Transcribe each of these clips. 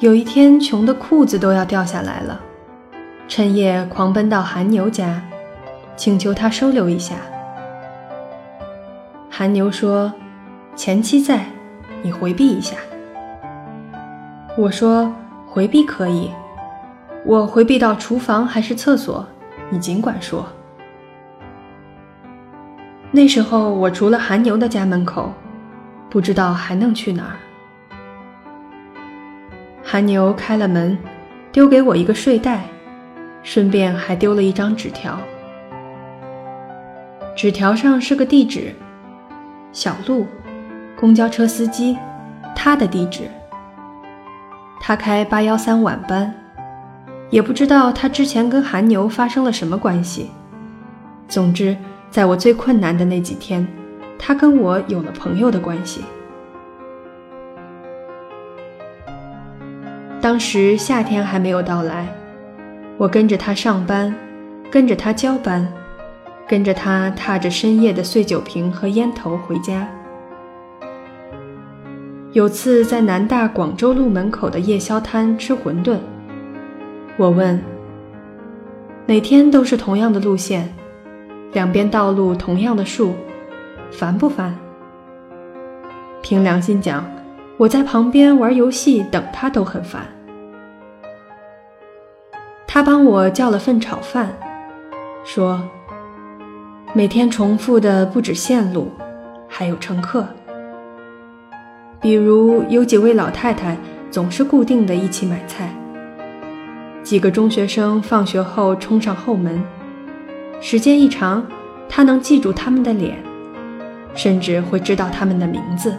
有一天穷的裤子都要掉下来了，趁夜狂奔到韩牛家，请求他收留一下。韩牛说：“前妻在，你回避一下。”我说：“回避可以，我回避到厨房还是厕所，你尽管说。”那时候我除了韩牛的家门口，不知道还能去哪儿。韩牛开了门，丢给我一个睡袋，顺便还丢了一张纸条。纸条上是个地址。小路，公交车司机，他的地址。他开八幺三晚班，也不知道他之前跟韩牛发生了什么关系。总之，在我最困难的那几天，他跟我有了朋友的关系。当时夏天还没有到来，我跟着他上班，跟着他交班。跟着他踏着深夜的碎酒瓶和烟头回家。有次在南大广州路门口的夜宵摊吃馄饨，我问：“每天都是同样的路线，两边道路同样的树，烦不烦？”凭良心讲，我在旁边玩游戏等他都很烦。他帮我叫了份炒饭，说。每天重复的不止线路，还有乘客。比如有几位老太太总是固定的一起买菜，几个中学生放学后冲上后门，时间一长，他能记住他们的脸，甚至会知道他们的名字。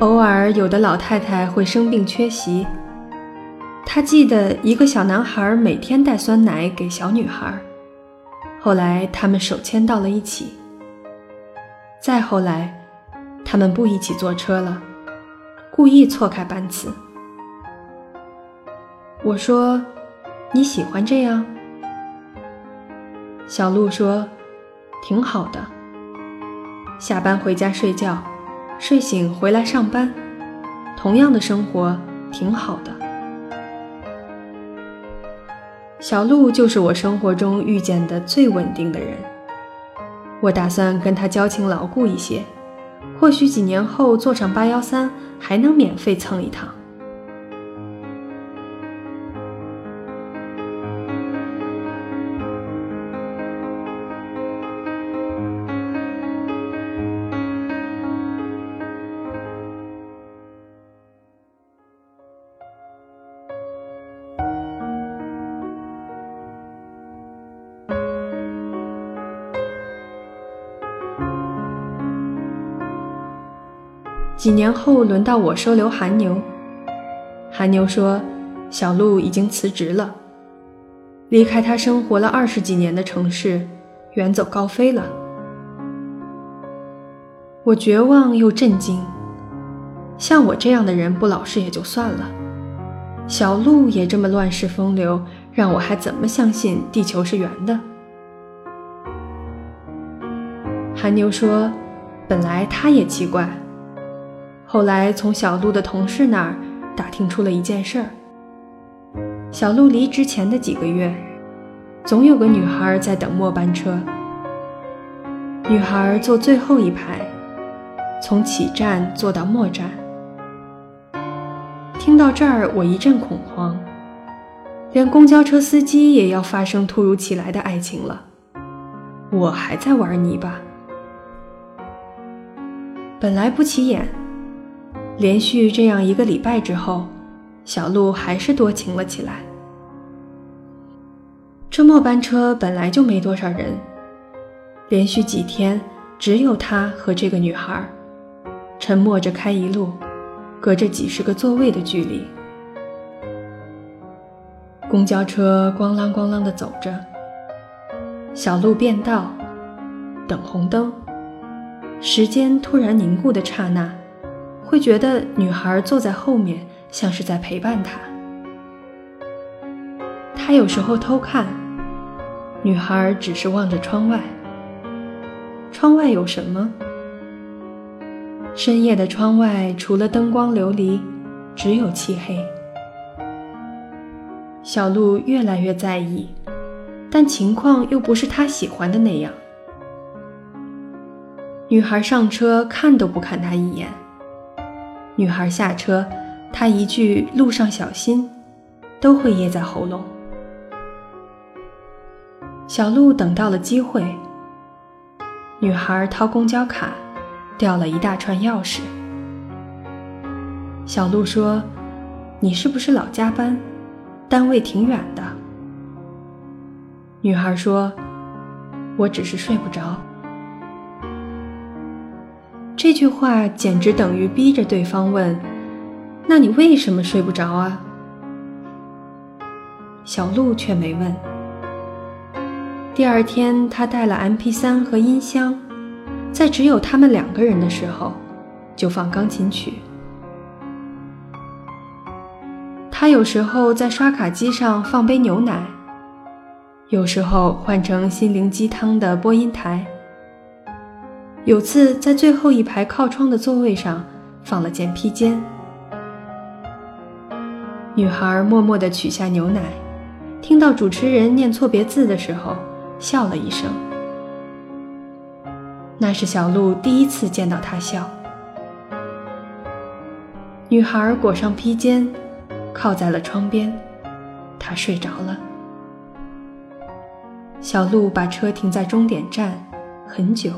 偶尔有的老太太会生病缺席，他记得一个小男孩每天带酸奶给小女孩。后来，他们手牵到了一起。再后来，他们不一起坐车了，故意错开班次。我说：“你喜欢这样？”小鹿说：“挺好的。下班回家睡觉，睡醒回来上班，同样的生活，挺好的。”小鹿就是我生活中遇见的最稳定的人，我打算跟他交情牢固一些，或许几年后坐上八幺三还能免费蹭一趟。几年后，轮到我收留韩牛。韩牛说：“小鹿已经辞职了，离开他生活了二十几年的城市，远走高飞了。”我绝望又震惊。像我这样的人不老实也就算了，小鹿也这么乱世风流，让我还怎么相信地球是圆的？韩牛说：“本来他也奇怪。”后来从小鹿的同事那儿打听出了一件事儿：小鹿离职前的几个月，总有个女孩在等末班车。女孩坐最后一排，从起站坐到末站。听到这儿，我一阵恐慌，连公交车司机也要发生突如其来的爱情了，我还在玩泥巴。本来不起眼。连续这样一个礼拜之后，小鹿还是多情了起来。这末班车本来就没多少人，连续几天只有他和这个女孩，沉默着开一路，隔着几十个座位的距离。公交车咣啷咣啷地走着，小鹿变道，等红灯，时间突然凝固的刹那。会觉得女孩坐在后面像是在陪伴他。他有时候偷看，女孩只是望着窗外。窗外有什么？深夜的窗外，除了灯光流离，只有漆黑。小鹿越来越在意，但情况又不是他喜欢的那样。女孩上车，看都不看他一眼。女孩下车，他一句“路上小心”，都会噎在喉咙。小鹿等到了机会。女孩掏公交卡，掉了一大串钥匙。小鹿说：“你是不是老加班？单位挺远的。”女孩说：“我只是睡不着。”这句话简直等于逼着对方问：“那你为什么睡不着啊？”小鹿却没问。第二天，他带了 MP3 和音箱，在只有他们两个人的时候，就放钢琴曲。他有时候在刷卡机上放杯牛奶，有时候换成心灵鸡汤的播音台。有次在最后一排靠窗的座位上放了件披肩，女孩默默地取下牛奶，听到主持人念错别字的时候笑了一声。那是小鹿第一次见到他笑。女孩裹上披肩，靠在了窗边，她睡着了。小鹿把车停在终点站，很久。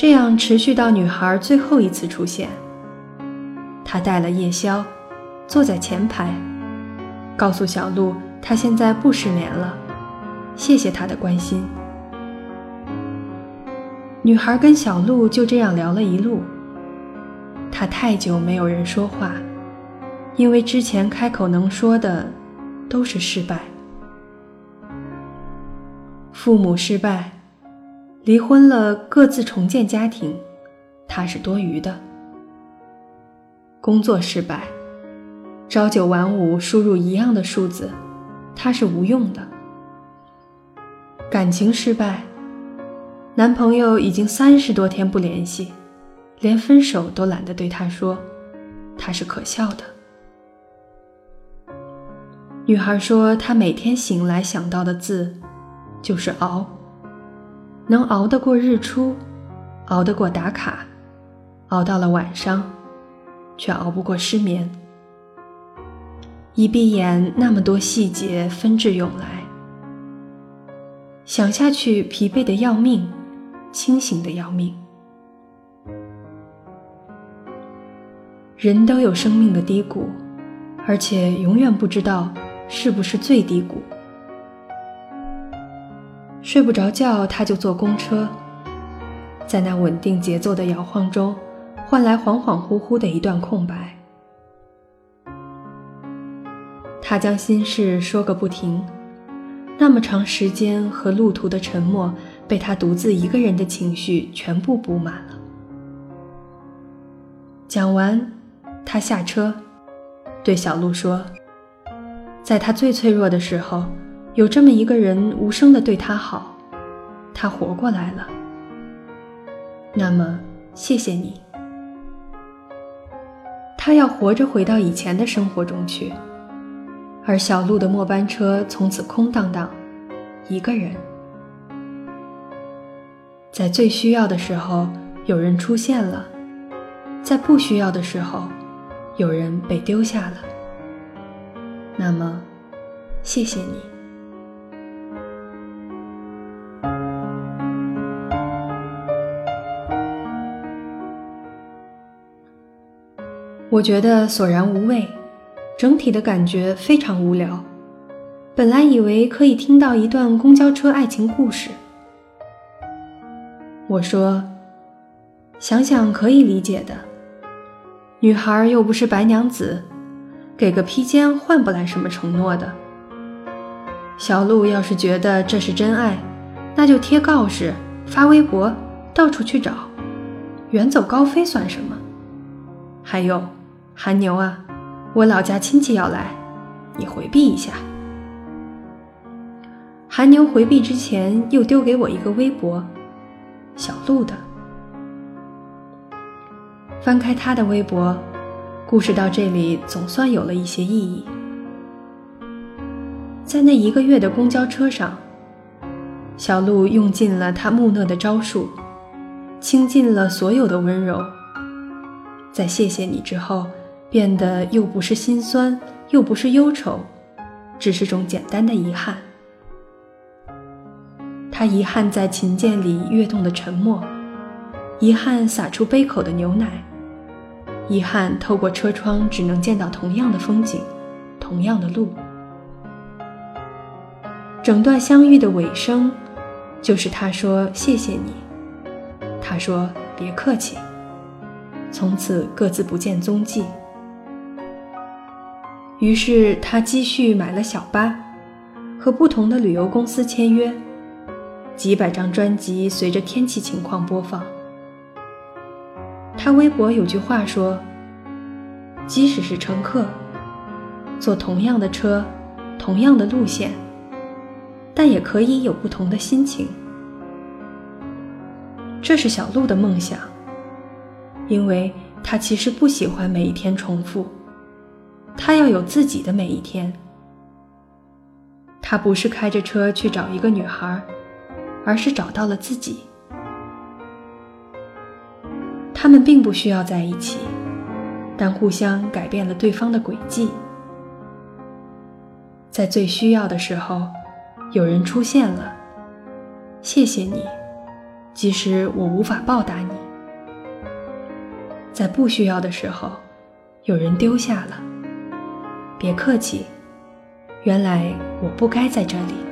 这样持续到女孩最后一次出现。他带了夜宵，坐在前排，告诉小鹿他现在不失眠了，谢谢他的关心。女孩跟小鹿就这样聊了一路。他太久没有人说话，因为之前开口能说的都是失败，父母失败。离婚了，各自重建家庭，他是多余的。工作失败，朝九晚五，输入一样的数字，他是无用的。感情失败，男朋友已经三十多天不联系，连分手都懒得对他说，他是可笑的。女孩说，她每天醒来想到的字，就是熬。能熬得过日出，熬得过打卡，熬到了晚上，却熬不过失眠。一闭眼，那么多细节纷至涌来，想下去疲惫的要命，清醒的要命。人都有生命的低谷，而且永远不知道是不是最低谷。睡不着觉，他就坐公车，在那稳定节奏的摇晃中，换来恍恍惚惚的一段空白。他将心事说个不停，那么长时间和路途的沉默，被他独自一个人的情绪全部补满了。讲完，他下车，对小鹿说：“在他最脆弱的时候。”有这么一个人无声的对他好，他活过来了。那么，谢谢你。他要活着回到以前的生活中去，而小路的末班车从此空荡荡，一个人。在最需要的时候，有人出现了；在不需要的时候，有人被丢下了。那么，谢谢你。我觉得索然无味，整体的感觉非常无聊。本来以为可以听到一段公交车爱情故事。我说，想想可以理解的，女孩又不是白娘子，给个披肩换不来什么承诺的。小鹿要是觉得这是真爱，那就贴告示、发微博，到处去找，远走高飞算什么？还有。韩牛啊，我老家亲戚要来，你回避一下。韩牛回避之前又丢给我一个微博，小鹿的，翻开他的微博，故事到这里总算有了一些意义。在那一个月的公交车上，小鹿用尽了他木讷的招数，倾尽了所有的温柔。在谢谢你之后，变得又不是心酸，又不是忧愁，只是种简单的遗憾。他遗憾在琴键里跃动的沉默，遗憾洒出杯口的牛奶，遗憾透过车窗只能见到同样的风景，同样的路。整段相遇的尾声，就是他说谢谢你，他说别客气。从此各自不见踪迹。于是他积蓄买了小巴，和不同的旅游公司签约，几百张专辑随着天气情况播放。他微博有句话说：“即使是乘客，坐同样的车，同样的路线，但也可以有不同的心情。”这是小鹿的梦想。因为他其实不喜欢每一天重复，他要有自己的每一天。他不是开着车去找一个女孩，而是找到了自己。他们并不需要在一起，但互相改变了对方的轨迹。在最需要的时候，有人出现了。谢谢你，即使我无法报答你。在不需要的时候，有人丢下了。别客气，原来我不该在这里。